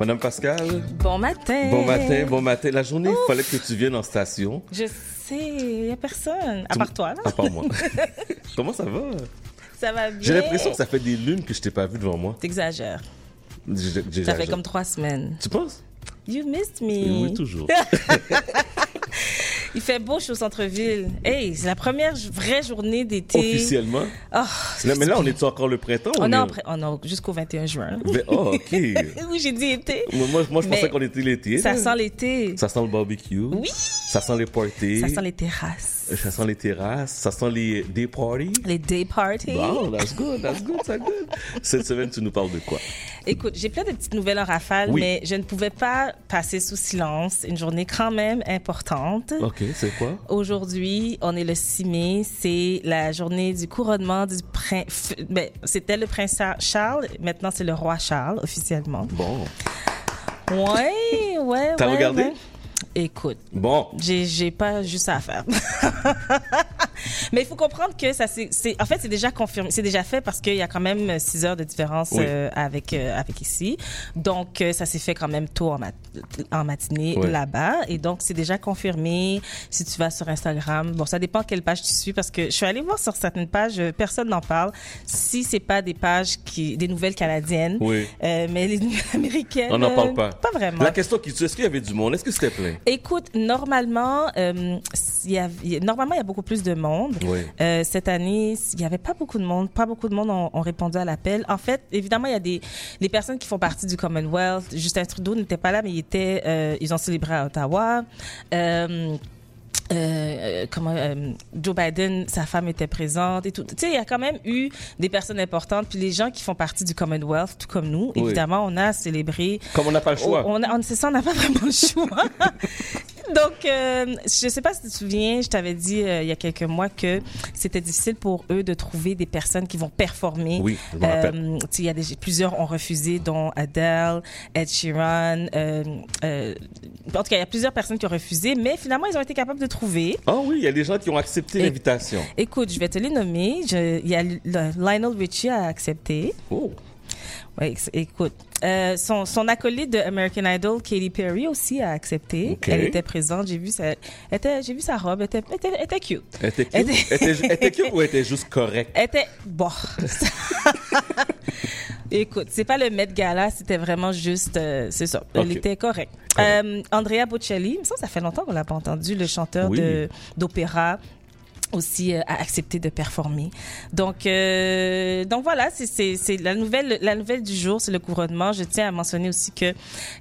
Madame Pascal. Bon matin. Bon matin, bon matin. La journée, il fallait que tu viennes en station. Je sais, il n'y a personne. À part toi, là. À part moi. Comment ça va? Ça va bien. J'ai l'impression que ça fait des lunes que je t'ai pas vu devant moi. T'exagères. Ça fait comme trois semaines. Tu penses? You missed me. Oui, toujours. Il fait beau, je suis au centre-ville. Hey, c'est la première vraie journée d'été. Officiellement? Oh, Là, mais là, on est encore le printemps? on on est jusqu'au 21 juin. Mais- oh, OK. Oui, j'ai dit été. moi, moi, moi, je Mais pensais qu'on était l'été. Ça sent l'été. Ça sent le barbecue. Oui. Ça sent les parties. Ça sent les terrasses. Ça sent les terrasses. Ça sent les day parties. Les day parties. Wow, that's good, that's good, that's good. Cette semaine, tu nous parles de quoi? Écoute, j'ai plein de petites nouvelles en rafale, Oui. mais je ne pouvais pas passer sous silence une journée quand même importante. OK, c'est quoi? Aujourd'hui, on est le 6 mai, c'est la journée du couronnement du prince. Ben, c'était le prince Charles, maintenant c'est le roi Charles officiellement. Bon. Ouais, ouais. T'as ouais, regardé? ouais. Écoute, Bon. j'ai pas juste à faire. Mais il faut comprendre que ça c'est en fait c'est déjà confirmé, c'est déjà fait parce qu'il y a quand même 6 heures de différence Oui. euh, avec euh, avec ici. Donc euh, ça s'est fait quand même tôt en, mat- en matinée Oui. là-bas et donc c'est déjà confirmé si tu vas sur Instagram. Bon, ça dépend quelle page tu suis parce que je suis allée voir sur certaines pages, euh, personne n'en parle. Si c'est pas des pages qui des nouvelles canadiennes, Oui. euh, mais les nouvelles américaines On n'en parle euh, pas. Pas vraiment. La question qui tue, est-ce qu'il y avait du monde? Est-ce que c'était plein? Écoute, normalement, euh, il y a, il y a- normalement, il y a beaucoup plus de monde. Oui. Euh, cette année, il n'y avait pas beaucoup de monde. Pas beaucoup de monde ont, ont répondu à l'appel. En fait, évidemment, il y a des les personnes qui font partie du Commonwealth. Justin Trudeau n'était pas là, mais il était. euh, ils ont célébré à Ottawa. Euh, euh, comment euh, Joe Biden, sa femme était présente et tout. Tu sais, il y a quand même eu des personnes importantes. Puis les gens qui font partie du Commonwealth, tout comme nous, Oui. évidemment, on a célébré Comme on n'a pas le choix. on, on, c'est ça, on n'a pas vraiment le choix. Donc, euh, je sais pas si tu te souviens, je t'avais dit euh, il y a quelques mois que c'était difficile pour eux de trouver des personnes qui vont performer. Oui, je. Euh, tu sais, il y a des, plusieurs ont refusé, dont Adele, Ed Sheeran. Euh, euh, en tout cas, il y a plusieurs personnes qui ont refusé, mais finalement, ils ont été capables de Ah oui, il y a des gens qui ont accepté l'invitation. Écoute, je vais te les nommer. Je- Il y a Lionel Richie a accepté. Oh. Ex- écoute, euh, son, son acolyte de American Idol, Katy Perry, aussi a accepté. Elle était présente. J'ai vu sa, elle était, j'ai vu sa robe. Elle était, était, était cute. Elle était cute? Était- était cute ou elle était juste correcte? Elle était bon. Écoute, c'est pas le Met Gala, c'était vraiment juste, euh, c'est ça. Elle Ok. était correcte. Correct. Euh, Andrea Bocelli, ça, ça fait longtemps qu'on l'a pas entendu, le chanteur Oui. de d'opéra aussi euh, a accepté de performer. Donc euh, donc voilà, c'est la nouvelle la nouvelle du jour, c'est le couronnement. Je tiens à mentionner aussi que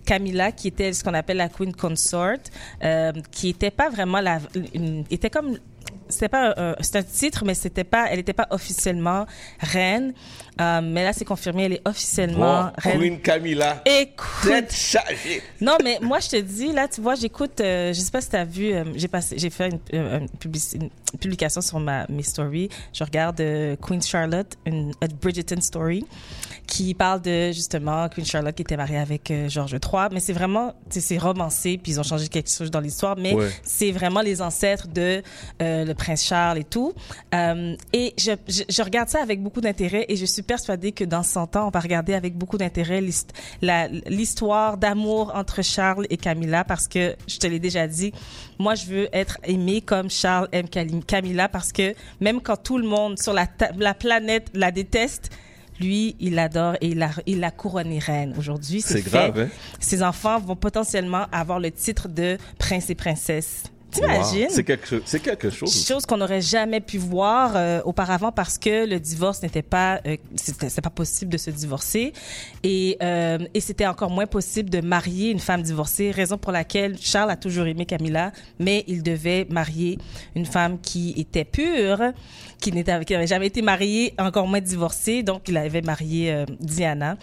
Camilla qui était ce qu'on appelle la queen consort euh, qui était pas vraiment la une, était comme c'était pas un, c'est un titre mais c'était pas elle était pas officiellement reine Euh, mais là c'est confirmé elle est officiellement reine. Queen Camilla. Écoute, Tête chargée. non, mais moi, je te dis, là, tu vois, j'écoute, euh, je sais pas si tu as vu, euh, j'ai passé, j'ai fait une, euh, une publici- une publication sur ma, mes stories. Je regarde euh, Queen Charlotte, une a Bridgerton story, qui parle de, justement, Queen Charlotte qui était mariée avec euh, George III. Mais c'est vraiment, c'est romancé, puis ils ont changé quelque chose dans l'histoire, mais Ouais. c'est vraiment les ancêtres de euh, le prince Charles et tout. Euh, et je, je, je regarde ça avec beaucoup d'intérêt et je suis persuadée que dans 100 ans, on va regarder avec beaucoup d'intérêt l'histoire d'amour entre Charles et Camilla parce que, je te l'ai déjà dit, moi, je veux être aimée comme Charles aime Camilla parce que même quand tout le monde sur la, planète la déteste, lui, il l'adore et il l'a il l'a couronnée reine. Aujourd'hui, c'est grave, hein? Ses enfants vont potentiellement avoir le titre de prince et princesse. T'imagines? Wow. C'est quelque quelque chose. Chose qu'on n'aurait jamais pu voir euh, auparavant parce que le divorce n'était pas, euh, c'était pas possible de se divorcer et euh, et c'était encore moins possible de marier une femme divorcée. Raison pour laquelle Charles a toujours aimé Camilla, mais il devait marier une femme qui était pure, qui n'était, qui n'avait jamais été mariée, encore moins divorcée. Donc il avait marié euh, Diana.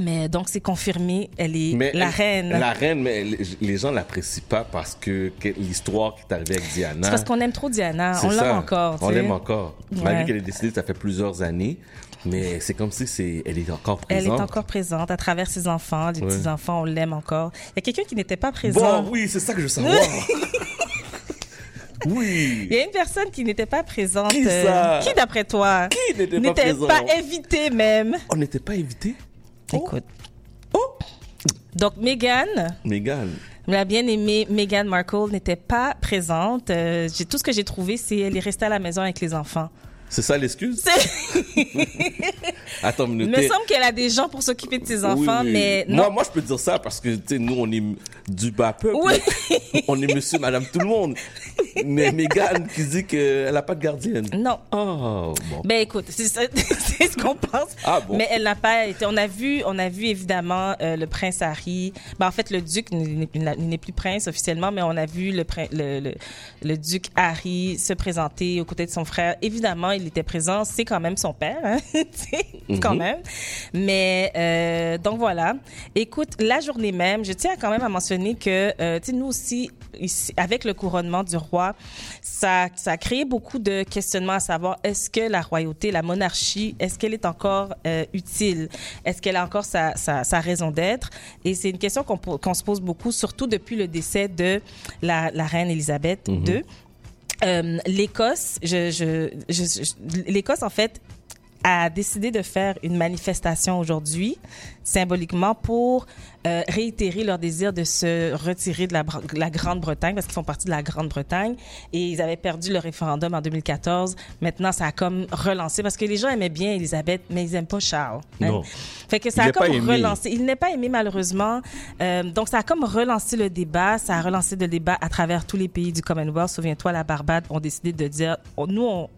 Mais donc c'est confirmé, elle est Mais la elle- reine. La reine, mais les- les gens l'apprécient pas parce que, que l'histoire qui est arrivée avec Diana. C'est parce qu'on aime trop Diana. On l'aime encore. On l'aime encore. Ouais. Malgré qu'elle est décédée, ça fait plusieurs années. Mais c'est comme si c'est, elle est encore Elle présente. est encore présente à travers ses enfants, les Ouais. petits-enfants, on l'aime encore. Il y a quelqu'un qui n'était pas présent. Bon, oui, c'est ça que je veux savoir. oui. Il y a une personne qui n'était pas présente. Qui euh, ça? qui d'après toi Qui n'était pas pas invité même? On n'était pas invités? Écoute, Oh! Donc, Meghan, Meghan. la bien-aimée Meghan Markle n'était pas présente. Euh, j'ai tout ce que j'ai trouvé, c'est elle est restée à la maison avec les enfants. C'est ça l'excuse? Attends une Il minute. me semble qu'elle a des gens pour s'occuper de ses enfants, oui. mais moi, non. moi, je peux dire ça parce que tu sais, nous, on est du bas peuple. Oui. on est monsieur, madame, tout le monde. Mais Meghan qui dit qu'elle n'a pas de gardienne. Non. Oh, bon. Ben écoute, c'est ce qu'on pense. Ah bon? Mais elle n'a pas été. On a vu, on a vu évidemment euh, le prince Harry. Ben en fait, le duc n'est il plus prince officiellement, mais on a vu le, prin- le, le, le duc Harry se présenter aux côtés de son frère. Évidemment, il était présent. C'est quand même son père, hein? Sais, quand Mhm. même. Mais euh, donc voilà. Écoute, la journée même, je tiens quand même à mentionner que euh, tu sais nous aussi ici, avec le couronnement du roi, ça ça a créé beaucoup de questionnements à savoir est-ce que la royauté, la monarchie, est-ce qu'elle est encore euh, utile? Est-ce qu'elle a encore sa sa, sa raison d'être? Et c'est une question qu'on se pose beaucoup, surtout depuis le décès de la la reine Elisabeth II. Euh, L'Écosse, je, je, je, l'Écosse en fait a décidé de faire une manifestation aujourd'hui, symboliquement, pour euh, réitérer leur désir de se retirer de la, Grande-Bretagne, parce qu'ils font partie de la Grande-Bretagne. Et ils avaient perdu le référendum en 2014. Maintenant, ça a comme relancé, parce que les gens aimaient bien Elisabeth, mais ils aiment pas Charles. hein. Non. Fait que ça Il a comme relancé. Il n'est pas aimé, malheureusement. Euh, donc, ça a comme relancé le débat. Ça a relancé le débat à travers tous les pays du Commonwealth. Souviens-toi, la Barbade ont décidé de dire, nous, on,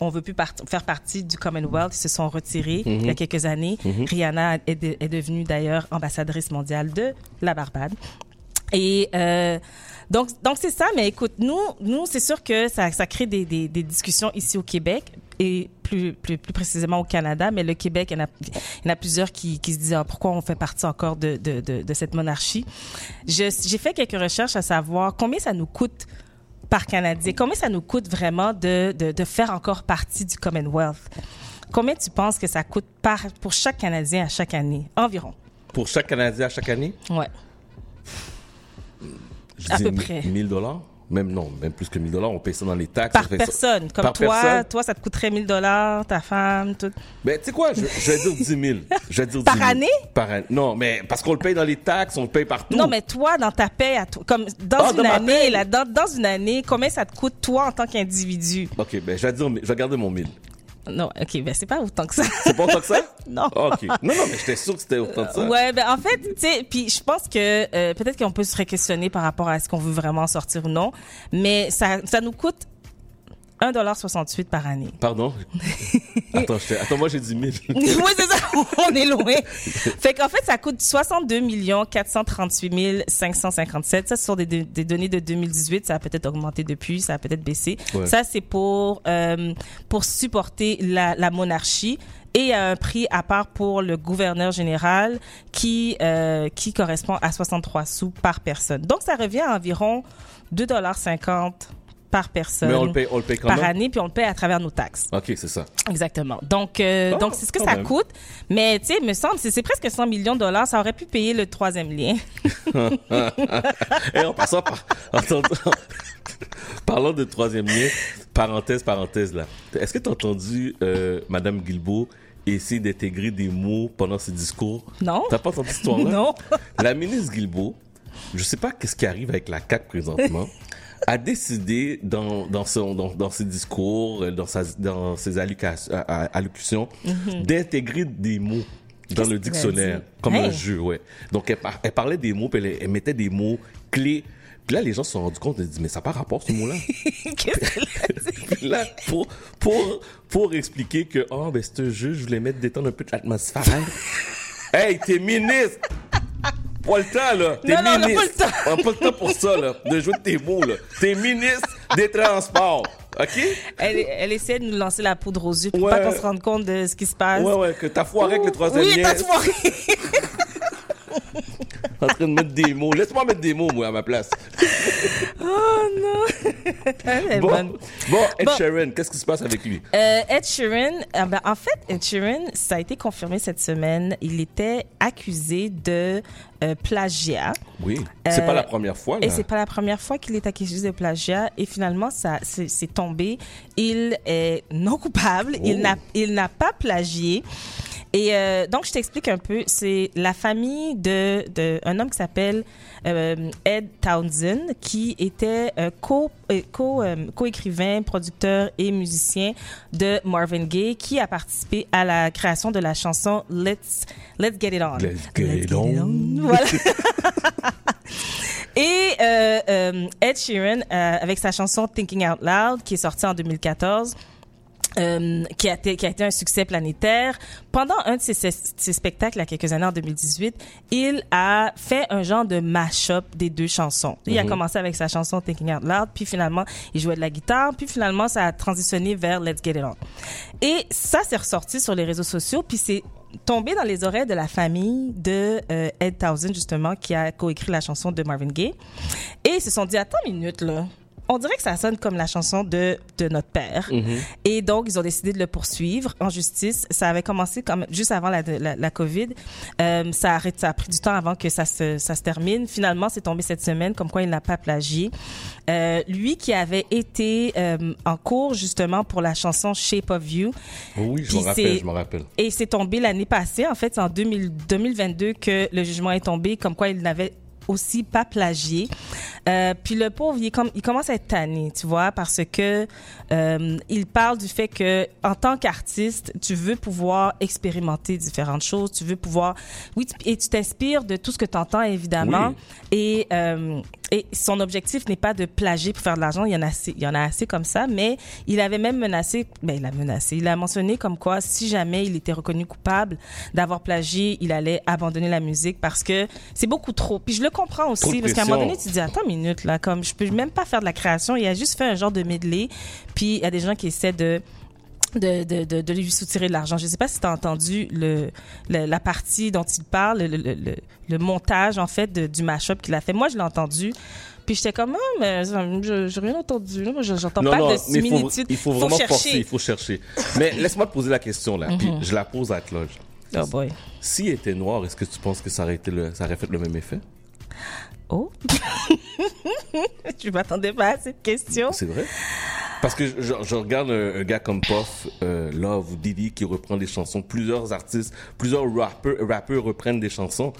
on veut plus part- faire partie du Commonwealth. Ils se sont retirés il y a quelques années. Rihanna est, de- est devenue d'ailleurs ambassadrice mondiale de la Barbade. Et euh, donc, donc c'est ça. Mais écoute, nous, nous, c'est sûr que ça, ça crée des, des, des discussions ici au Québec et plus, plus, plus précisément au Canada. Mais le Québec, il y en a, il y en a plusieurs qui, qui se disent ah, pourquoi on fait partie encore de, de, de, de cette monarchie? J'ai fait quelques recherches à savoir combien ça nous coûte par Canadien. Combien ça nous coûte vraiment de, de, de faire encore partie du Commonwealth? Combien tu penses que ça coûte par, pour chaque Canadien à chaque année? Environ. Pour chaque Canadien à chaque année, je À peu près. 1000 dollars? Même non, même plus que 1000 dollars. On paye ça dans les taxes. Par ça- personne. Comme Par toi, personne? toi, ça te coûterait 1000 dollars, ta femme, tout. Ben, tu sais quoi, je, je vais dire 10 000. Je vais dire Par 10 000. année? Par année. Non, mais parce qu'on le paye dans les taxes, on le paye partout. Non, mais toi, dans ta paie, à toi, comme dans Ah, une dans année, là, dans, dans une année, combien ça te coûte toi en tant qu'individu? OK, ben, je vais dire, je vais garder mon 1000. Non, ok, ben c'est pas autant que ça. C'est pas autant que ça? Non. OK. Non, non, mais j'étais sûr que c'était autant que ça. Ouais, ben en fait, tu sais, puis je pense que euh, peut-être qu'on peut se réquestionner par rapport à est-ce qu'on veut vraiment sortir ou non, mais ça, ça nous coûte 1,68 par année. Pardon? Attends, j'étais- attends, moi j'ai dit 1000. oui, c'est ça, on est loin. Fait qu'en fait, ça coûte 62 438 557. Ça, ce sont des, des- données de 2018. Ça a peut-être augmenté depuis, ça a peut-être baissé. Ouais. Ça, c'est pour, euh, pour supporter la, la monarchie. Et il y a un prix à part pour le gouverneur général qui, euh, qui correspond à 63 sous par personne. Donc, ça revient à environ 2,50 par personne Mais on le paye, on le paye quand par même? année, puis on le paye à travers nos taxes. OK, c'est ça. Exactement. Donc, euh, donc c'est ce que ça même. coûte. Mais, tu sais, me semble, c'est c'est presque 100 millions de dollars. Ça aurait pu payer le troisième lien. Et en passant par. Parlons de troisième lien, parenthèse, parenthèse là. Est-ce que tu as entendu euh, Madame Guilbeault essayer d'intégrer des mots pendant ses discours? Non? T'as pas entendu cette histoire-là? Non. La ministre Guilbeault, je sais pas qu'est-ce qui arrive avec la CAQ présentement, a décidé dans, dans, son, dans, dans ses discours, euh, dans, sa, dans ses à- à- allocutions, d'intégrer des mots dans le dictionnaire, comme un jeu, ouais. Donc, elle, par- elle parlait des mots, puis elle, elle mettait des mots clés. Puis là, les gens se sont rendus compte, ils se disent, mais ça n'a pas rapport, ce mot-là. Puis là, pour, pour, pour expliquer que, oh, ben, c'est un jeu, je voulais mettre, détendre un peu l'atmosphère. hey, t'es ministre! Pas le temps, là. T'es Non, non, on a ministre. pas le temps. On n'a pas le temps pour ça, là. De jouer de tes mots, là. T'es ministre des Transports. OK? Elle, elle essaie de nous lancer la poudre aux yeux pour Ouais. pas qu'on se rende compte de ce qui se passe. Ouais, ouais, que t'as foiré avec le troisième Oui, t'as foiré. En train de mettre des mots. Laisse-moi mettre des mots, moi, à ma place. Oh non. Elle Bon, bonne. bon Ed Bon. Sheeran, qu'est-ce qui se passe avec lui? Euh, Ed Sheeran, ah ben, en fait, Ed Sheeran, ça a été confirmé cette semaine. Il était accusé de euh, plagiat. Oui, c'est Euh, pas la première fois. Là. Et c'est pas la première fois qu'il est accusé de plagiat. Et finalement, ça, c'est tombé. Il est non coupable. Il Oh. n'a, il n'a pas plagié. Et euh, donc, je t'explique un peu. C'est la famille de, de un homme qui s'appelle euh, Ed Townsend, qui était euh, co, euh, co, euh, co-écrivain, producteur et musicien de Marvin Gaye, qui a participé à la création de la chanson Let's Let's Get It On. Let's get it on. Voilà. Et euh, euh, Ed Sheeran, euh, avec sa chanson Thinking Out Loud, qui est sortie en 2014, euh, qui, a été, qui a été un succès planétaire. Pendant un de ses, ses- spectacles, il y a quelques années, en 2018, il a fait un genre de mash-up des deux chansons. Il a commencé avec sa chanson Thinking Out Loud, puis finalement, il jouait de la guitare, puis finalement, ça a transitionné vers Let's Get It On. Et ça, c'est ressorti sur les réseaux sociaux, puis c'est tombé dans les oreilles de la famille de euh, Ed Townsend, justement, qui a coécrit la chanson de Marvin Gaye. Et ils se sont dit, attends une minute, là. On dirait que ça sonne comme la chanson de, de notre père. Et donc, ils ont décidé de le poursuivre en justice. Ça avait commencé comme juste avant la, la, la COVID. Euh, ça, a, ça a pris du temps avant que ça se, ça se termine. Finalement, c'est tombé cette semaine, comme quoi il n'a pas plagié. Euh, lui qui avait été euh, en cours justement pour la chanson Shape of You. Oui, je me rappelle, c'est- je me rappelle. Et c'est tombé l'année passée, en fait, c'est en 2000 2022 que le jugement est tombé, comme quoi il n'avait aussi pas plagié. Euh, puis le pauvre, il, est comme, il commence à être tanné, tu vois, parce que euh, il parle du fait que en tant qu'artiste, tu veux pouvoir expérimenter différentes choses, tu veux pouvoir, oui, et tu t'inspires de tout ce que tu entends évidemment. Oui. Et euh, et son objectif n'est pas de plagier pour faire de l'argent. Il y en a assez, il y en a assez comme ça. Mais il avait même menacé, ben il a menacé, il a mentionné comme quoi si jamais il était reconnu coupable d'avoir plagié, il allait abandonner la musique parce que c'est beaucoup trop. Puis je le comprends Trop aussi parce qu'à un moment donné tu te dis attends une minute là, comme je peux même pas faire de la création. Il a juste fait un genre de medley. Puis il y a des gens qui essaient de de, de, de, de lui soutirer de l'argent. Je ne sais pas si tu as entendu le, le- la partie dont il parle, le, le, montage en fait de, du mashup qu'il a fait. Moi, je l'ai entendu. Puis j'étais comme, ah, mais je j'ai rien entendu. j'entends pas non, de mais il faut, similitude. il faut vraiment chercher. forcer, il faut chercher. Mais laisse-moi te poser la question là, puis je la pose à Claude. Oh boy. S'il était noir, est-ce que tu penses que ça aurait, été le, ça aurait fait le même effet? Oh. je m'attendais pas à cette question. C'est vrai Parce que je, je regarde un, un gars comme Puff, euh, Love ou Diddy qui reprend des chansons. Plusieurs artistes, plusieurs rappeurs, rappeurs reprennent des chansons.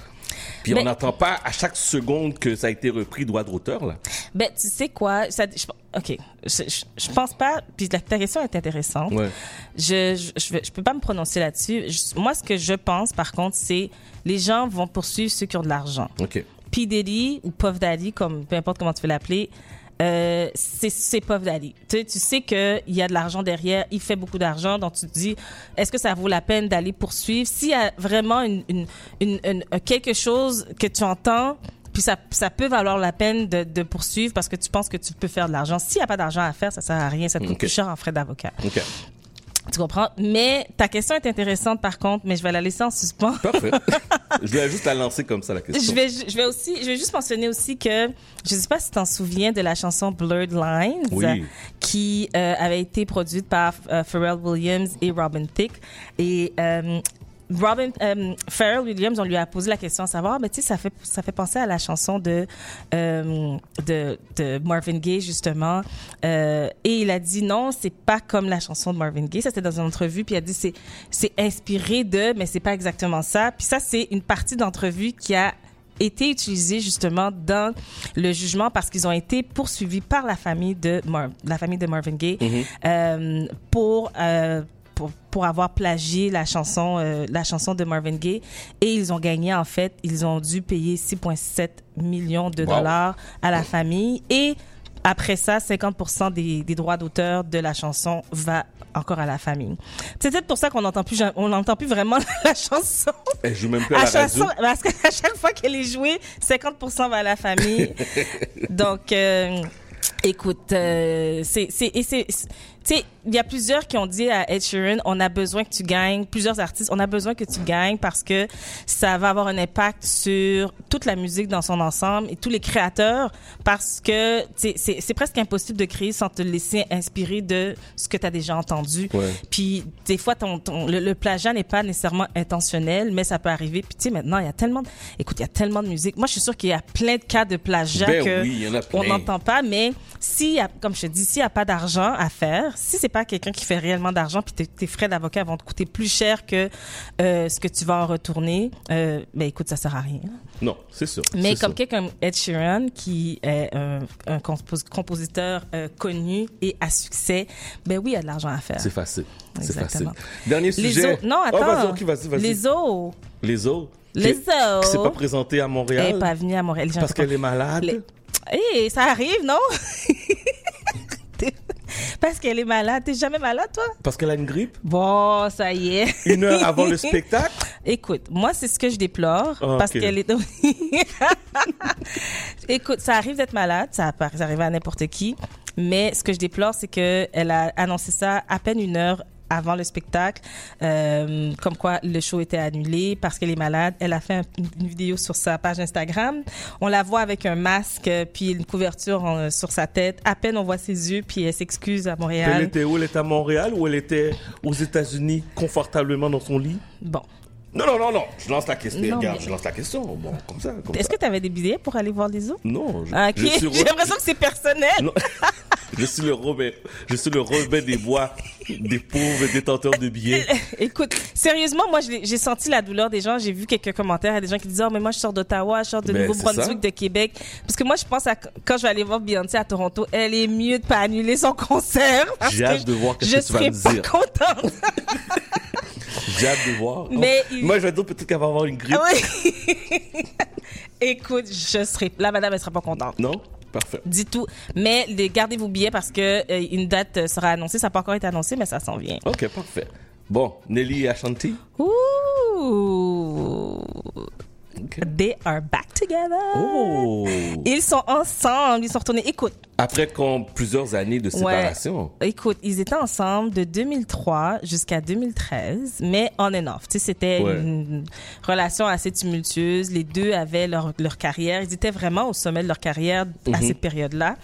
Puis on n'entend pas à chaque seconde que ça a été repris droit d'auteur là. Ben, tu sais quoi? Ça, je, OK. Je, je, je pense pas. Puis la, ta question est intéressante. Ouais. Je, je, peux pas me prononcer là-dessus. Moi, ce que je pense, par contre, c'est les gens vont poursuivre ceux qui ont de l'argent. Ok. P. Diddy ou Puff Daddy, comme, peu importe comment tu veux l'appeler, euh, c'est Puff Daddy. Tu sais, tu sais qu'il y a de l'argent derrière, il fait beaucoup d'argent, donc tu te dis, est-ce que ça vaut la peine d'aller poursuivre? S'il y a vraiment une, une, une, une- euh, quelque chose que tu entends, puis ça, ça peut valoir la peine de, de poursuivre parce que tu penses que tu peux faire de l'argent. S'il n'y a pas d'argent à faire, ça sert à rien, ça te coûte plus cher en frais d'avocat. Tu comprends? Mais ta question est intéressante par contre, mais je vais la laisser en suspens. Parfait. je voulais juste la lancer comme ça la question. Je vais, je vais aussi, je vais juste mentionner aussi que je sais pas si tu t'en souviens de la chanson Blurred Lines Oui. qui euh, avait été produite par euh, Pharrell Williams et Robin Thicke et euh, Robin euh, Pharrell Williams, on lui a posé la question à savoir, ah, ben tu sais, ça fait ça fait penser à la chanson de euh, de, de Marvin Gaye justement, euh, et il a dit non, c'est pas comme la chanson de Marvin Gaye. Ça c'était dans une entrevue, puis il a dit c'est c'est inspiré de, mais c'est pas exactement ça. Puis ça c'est une partie d'entrevue qui a été utilisée justement dans le jugement parce qu'ils ont été poursuivis par la famille de Mar- la famille de Marvin Gaye euh, pour euh, pour, pour avoir plagié la chanson euh, la chanson de Marvin Gaye et ils ont gagné en fait ils ont dû payer 6,7 millions de Wow. dollars à la famille et après ça 50% des, des droits d'auteur de la chanson va encore à la famille. C'est peut-être pour ça qu'on n'entend plus on n'entend plus vraiment la chanson. Elle joue même plus à À la radio. parce qu'à chaque fois qu'elle est jouée, 50% va à la famille. Donc, euh, écoute, euh, c'est, c'est, et c'est, c'est- tu sais, il y a plusieurs qui ont dit à Ed Sheeran, on a besoin que tu gagnes, plusieurs artistes, on a besoin que tu gagnes parce que ça va avoir un impact sur toute la musique dans son ensemble et tous les créateurs parce que c'est c'est presque impossible de créer sans te laisser inspirer de ce que tu as déjà entendu. Ouais. Puis des fois, ton, ton- le, le plagiat n'est pas nécessairement intentionnel, mais ça peut arriver. Puis tu sais, maintenant, il y a tellement, de, écoute, il y a tellement de musique. Moi, je suis sûre qu'il y a plein de cas de plagiat Ben que oui, en on n'entend pas. Mais a, comme je te dis, s'il y a pas d'argent à faire, si c'est pas quelqu'un qui fait réellement d'argent, puis tes, tes frais d'avocat vont te coûter plus cher que euh, ce que tu vas en retourner, euh, ben écoute, ça sert à rien. Non, c'est sûr. Mais comme quelqu'un comme Ed Sheeran, qui est un, un compos- compositeur euh, connu et à succès, ben oui, il y a de l'argent à faire. C'est facile. C'est facile. Dernier sujet. non, Oh, attends. vas-y. Les os. Les os. Les Qui- os. Qui s'est pas présenté à Elle Montréal. n'est pas venue à Montréal. Parce qu'elle est malade. Les- Eh, ça arrive, non? Parce qu'elle est malade. T'es jamais malade, toi? Parce qu'elle a une grippe? Bon, ça y est. Une heure avant le spectacle? Écoute, moi, c'est ce que je déplore. Ah, Parce qu'elle est. Écoute, ça arrive d'être malade. Ça peut arriver à n'importe qui. Mais ce que je déplore, c'est qu'elle a annoncé ça à peine une heure avant le spectacle, euh, comme quoi le show était annulé parce qu'elle est malade. Elle a fait un- une vidéo sur sa page Instagram. On la voit avec un masque euh, puis une couverture en- sur sa tête. À peine on voit ses yeux puis elle s'excuse à Elle Montréal. était où? Elle était à Montréal ou elle était aux États-Unis confortablement dans son lit? Bon. Non, non, non, non. Je lance la question. Non, Regarde, mais- je lance la question. Bon, comme ça. Est-ce que tu avais des billets pour aller voir les autres? Non. Je, Ah, ok. je suis J'ai re- l'impression que c'est personnel. Non. je suis le Robert. Je suis le Robert des bois des pauvres détenteurs de billets. Écoute, sérieusement, moi, je j'ai senti la douleur des gens. J'ai vu quelques commentaires. A des gens qui disaient, oh, mais moi, je sors d'Ottawa, je sors de Ben, Nouveau-Brunswick, de Québec. Parce que moi, je pense à quand je vais aller voir Beyoncé à Toronto, elle est mieux de pas annuler son concert. J'ai hâte de voir je que tu vas serai me pas dire. contente. J'ai hâte de voir. Mais Oh, il- Moi, je vais dire peut-être qu'elle va avoir une grippe. Ah oui. Écoute, je serai, la madame, elle sera pas contente. Non? Parfait. Dis tout. Mais les, gardez vos billets parce que euh, une date euh, sera annoncée. Ça n'a pas encore été annoncé, mais ça s'en vient. Ok, parfait. Bon, Nelly et Ashanti? Ouh. They are back together. Oh Ils sont ensemble, ils sont retournés. Écoute, Après qu'on- plusieurs années de séparation. écoute, ils étaient ensemble de 2003 jusqu'à 2013, mais on and off. Tu sais, c'était Ouais. une relation assez tumultueuse. Les deux avaient leur, leur carrière. Ils étaient vraiment au sommet de leur carrière à Mhm. cette période-là.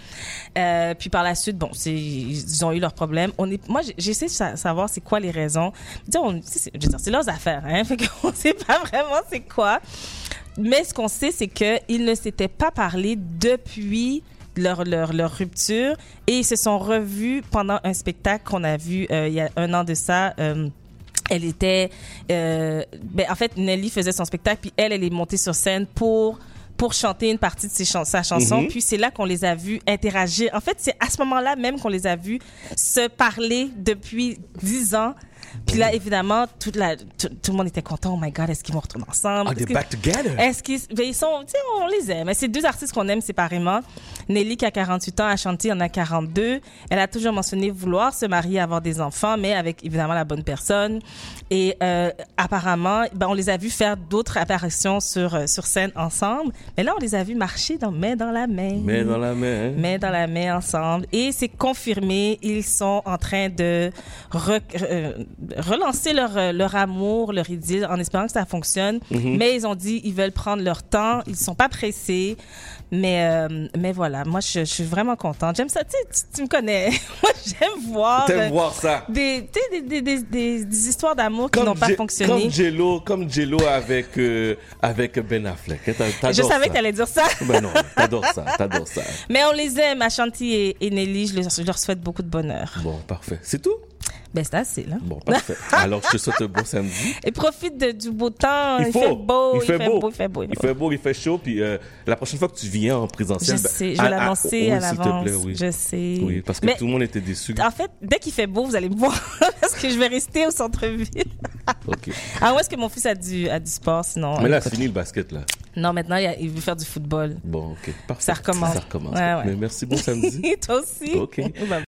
Euh, puis par la suite, bon, ils ont eu leurs problèmes. On est, moi, j'essaie de sa- savoir c'est quoi les raisons. C'est leurs affaires, hein. Fait qu'on sait pas vraiment c'est quoi. Mais ce qu'on sait, c'est qu'ils ne s'étaient pas parlé depuis leur, leur, leur rupture et ils se sont revus pendant un spectacle qu'on a vu euh, il y a un an de ça. euh, elle était, euh, ben, en fait, Nelly faisait son spectacle puis elle, elle est montée sur scène pour pour chanter une partie de ses chan- sa chanson. Mhm. Puis c'est là qu'on les a vus interagir. En fait, c'est à ce moment-là même qu'on les a vus se parler depuis dix ans. Puis là, évidemment, toute la, tout, tout le monde était content. Oh my God, est-ce qu'ils vont retourner ensemble? Are Est-ce they back together? est-ce qu'ils ben, ils sont, tu sais, on les aime. C'est deux artistes qu'on aime séparément. Nelly qui a 48 ans, Ashanti en a 42. Elle a toujours mentionné vouloir se marier, avoir des enfants, mais avec évidemment la bonne personne. Et euh, apparemment, ben, on les a vus faire d'autres apparitions sur euh, sur scène ensemble. Mais là, on les a vus marcher dans main dans la main. Mais dans la main. hein? Main dans la main ensemble. Et c'est confirmé, ils sont en train de re- euh, relancer leur, euh, leur amour, leur idylle, en espérant que ça fonctionne. Mhm. Mais ils ont dit ils veulent prendre leur temps, ils sont pas pressés. Mais, euh, mais voilà, moi, je, je suis vraiment contente. J'aime ça, tu, tu, tu me connais. moi, j'aime voir, T'aimes euh, voir ça? des, des, des, des, des, histoires d'amour qui n'ont pas fonctionné. Comme Jello, comme Jello avec, euh, avec Ben Affleck. Je savais ça. que tu allais dire ça. Ben non, t'adores ça, t'adores ça. Mais on les aime, Ashanti et, et Nelly. Je leur souhaite beaucoup de bonheur. Bon, parfait. C'est tout? Ben, c'est assez, là. Bon, parfait. Alors, je te souhaite un bon samedi. Et profite de- du beau temps. Il fait beau, Il fait beau. il fait beau. il fait beau. fait beau, il fait chaud, puis euh, la prochaine fois que tu viens en présentiel, Je ben, sais, je à- vais à- l'annoncer oui, à l'avance. oui. Je sais. Oui, parce que Mais, tout le monde était déçu. en fait, dès qu'il fait beau, vous allez me voir parce que je vais rester au centre-ville. Ok. Ah, où est-ce que mon fils a du, a du sport sinon? Mais là, c'est fini le basket, là. Non, maintenant, il, veut faire du football. Bon, ok. Parfait. Ça recommence. Ça recommence. Ouais, ouais. Mais merci, bon samedi. Toi aussi. Ok.